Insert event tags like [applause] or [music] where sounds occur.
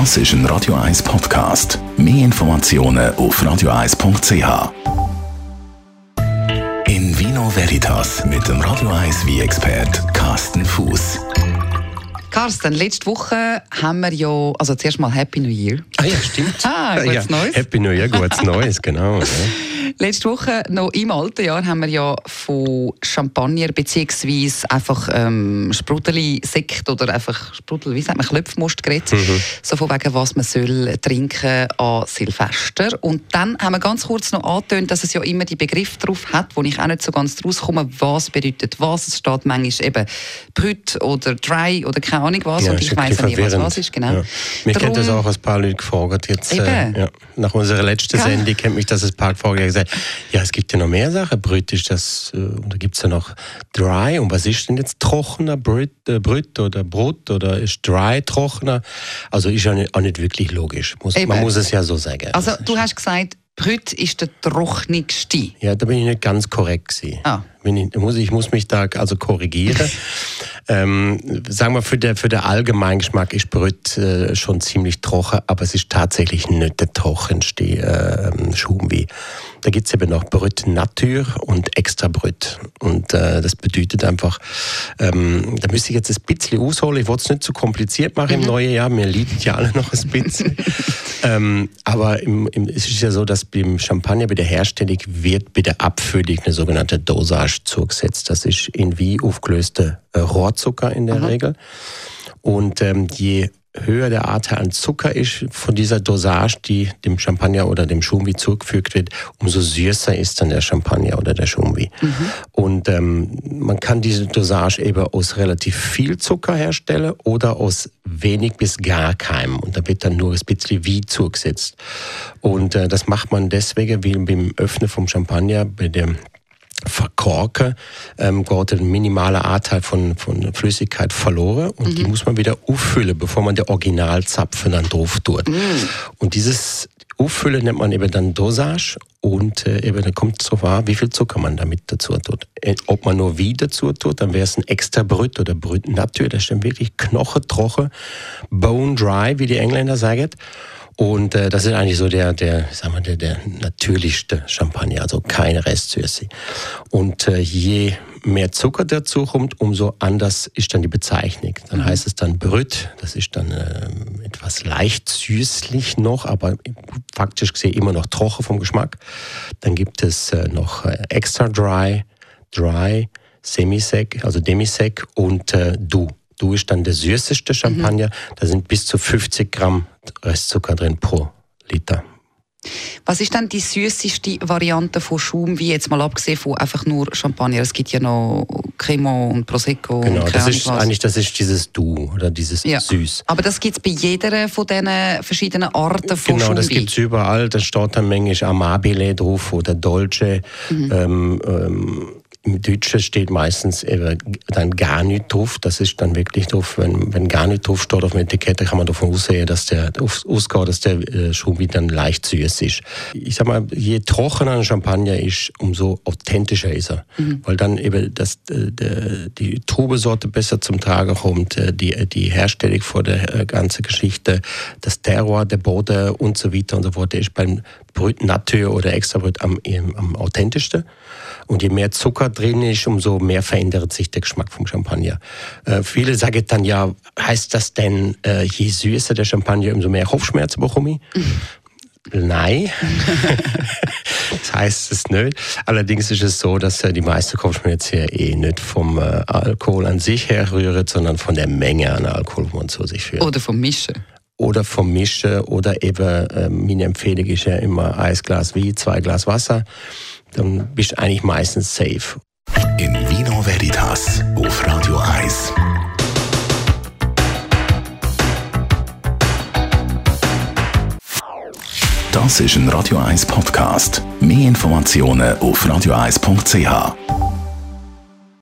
Das ist ein Radio 1 Podcast. Mehr Informationen auf radio1.ch. In Vino Veritas mit dem Radio 1 wie expert Carsten Fuß. Carsten, letzte Woche haben wir ja, also zuerst mal Happy New Year. Ah ja, stimmt. Ah, gutes ja, Neues. Happy New Year, gutes Neues, genau. Ja. Letzte Woche, noch im alten Jahr, haben wir ja von Champagner bzw. einfach ähm, Sprudeli, Sekt oder einfach Sprudel, wie sagt man, Klöpfmust geredet. Mhm. So von wegen, was man soll trinken an Silvester. Und dann haben wir ganz kurz noch angetönt, dass es ja immer die Begriffe drauf hat, wo ich auch nicht so ganz draus komme, was bedeutet was. Es steht manchmal eben Brüt oder Dry oder keine Ahnung was. Ja, und ich weiß nicht, was was ist. Genau. Ja. Mich kennt das Darum- auch ein paar Leute gefragt. Jetzt, äh, ja, nach unserer letzten. Sendung kennt mich das ein paar gefragt. Ja, es gibt ja noch mehr Sachen. Brüt ist das, äh, und da gibt es ja noch Dry. Und was ist denn jetzt trockener Brüt, äh, Brüt oder Brut oder ist Dry trockener? Also ist ja nicht, auch nicht wirklich logisch. Muss, man muss es ja so sagen. Also du hast gesagt, Brüt ist der trockenigste. Ja, da bin ich nicht ganz korrekt gewesen. Ah. Ich, muss, ich muss mich da also korrigieren. [laughs] ähm, sagen wir, für den für der Allgemeingeschmack ist Brüt äh, schon ziemlich trocken, aber es ist tatsächlich nicht der trockenste äh, Schumwein. Da gibt's eben noch Brüt Natur und Extra Brüt. Und äh, das bedeutet einfach, ähm, da müsste ich jetzt ein bisschen ausholen. Ich wollte es nicht zu kompliziert machen im neuen Jahr. Mir liegt ja alle noch ein bisschen. [laughs] ähm, aber im, im, es ist ja so, dass beim Champagner bei der Herstellung wird bei der Abfüllung eine sogenannte Dosage zugesetzt. Das ist in wie aufgelöste äh, Rohrzucker in der Regel. Und ähm, je höher der Anteil an Zucker ist von dieser Dosage, die dem Champagner oder dem Schumwi zugefügt wird, umso süßer ist dann der Champagner oder der Schumwi. Und ähm, man kann diese Dosage eben aus relativ viel Zucker herstellen oder aus wenig bis gar keinem. Und da wird dann nur ein bisschen wie zugesetzt. Und äh, das macht man deswegen, wie beim Öffnen vom Champagner, bei dem Verkorken ähm, geht ein minimaler Anteil von, von Flüssigkeit verloren und die muss man wieder auffüllen, bevor man den Originalzapfen dann drauf tut. Und dieses Auffüllen nennt man eben dann Dosage und äh, eben dann kommt drauf an, wie viel Zucker man damit dazu tut. Äh, Ob man nur wie dazu tut, dann wäre es ein extra Brüt oder Brüt Natur, das ist dann wirklich knochentrocken, bone dry, wie die Engländer sagen. Und äh, das ist eigentlich so der, der, sagen wir, der, der natürlichste Champagner, also keine Restsüße. Und äh, je mehr Zucker dazu kommt, umso anders ist dann die Bezeichnung. Dann heißt es dann Brüt, das ist dann äh, etwas leicht süßlich noch, aber faktisch gesehen immer noch trocken vom Geschmack. Dann gibt es äh, noch äh, extra dry, dry, semisec, also demisec und äh, du. Du ist dann der süßeste Champagner. Da sind bis zu 50 Gramm Restzucker drin pro Liter. Was ist denn die süßeste Variante von Schaum, wie jetzt mal abgesehen von einfach nur Champagner? Es gibt ja noch Cremo und Prosecco Genau, und das ist was. eigentlich das ist dieses Du oder dieses ja. Süß. Aber das gibt es bei jeder von diesen verschiedenen Arten von Genau, das Schaumwein. gibt's überall. Da steht dann manchmal Amabile drauf oder Dolce. Mhm. Ähm, ähm, Im Deutschen steht meistens eben dann gar nicht drauf. Das ist dann wirklich drauf, wenn, wenn gar nicht drauf steht auf dem Etikette, kann man davon aussehen, dass der ausgeht, dass der äh, Schaumwein dann leicht süß ist. Ich sag mal, je trockener ein Champagner ist, umso authentischer ist er. Weil dann eben das, äh, der, die Trubesorte besser zum Tragen kommt, äh, die, die Herstellung vor der ganzen Geschichte, das Terroir, der Boden und so weiter und so fort, der ist beim Brüt Natur oder Extrabrüt am, am authentischsten. Und je mehr Zucker drin ist, umso mehr verändert sich der Geschmack vom Champagner. Äh, viele sagen dann ja, heißt das denn, äh, je süßer der Champagner, umso mehr Kopfschmerzen bekomme ich? [laughs] Nein, [laughs] das heißt es nicht. Allerdings ist es so, dass äh, die meisten Kopfschmerzen ja eh nicht vom äh, Alkohol an sich herrühren, sondern von der Menge an Alkohol, die man zu sich führt. Oder vom Mischen. Oder vom Mischen oder eben, äh, meine Empfehlung ist ja immer ein Glas Wein, zwei Glas Wasser. Dann bist du eigentlich meistens safe. In Vino Veritas auf Radio 1. Das ist ein Radio 1 Podcast. Mehr Informationen auf radio1.ch.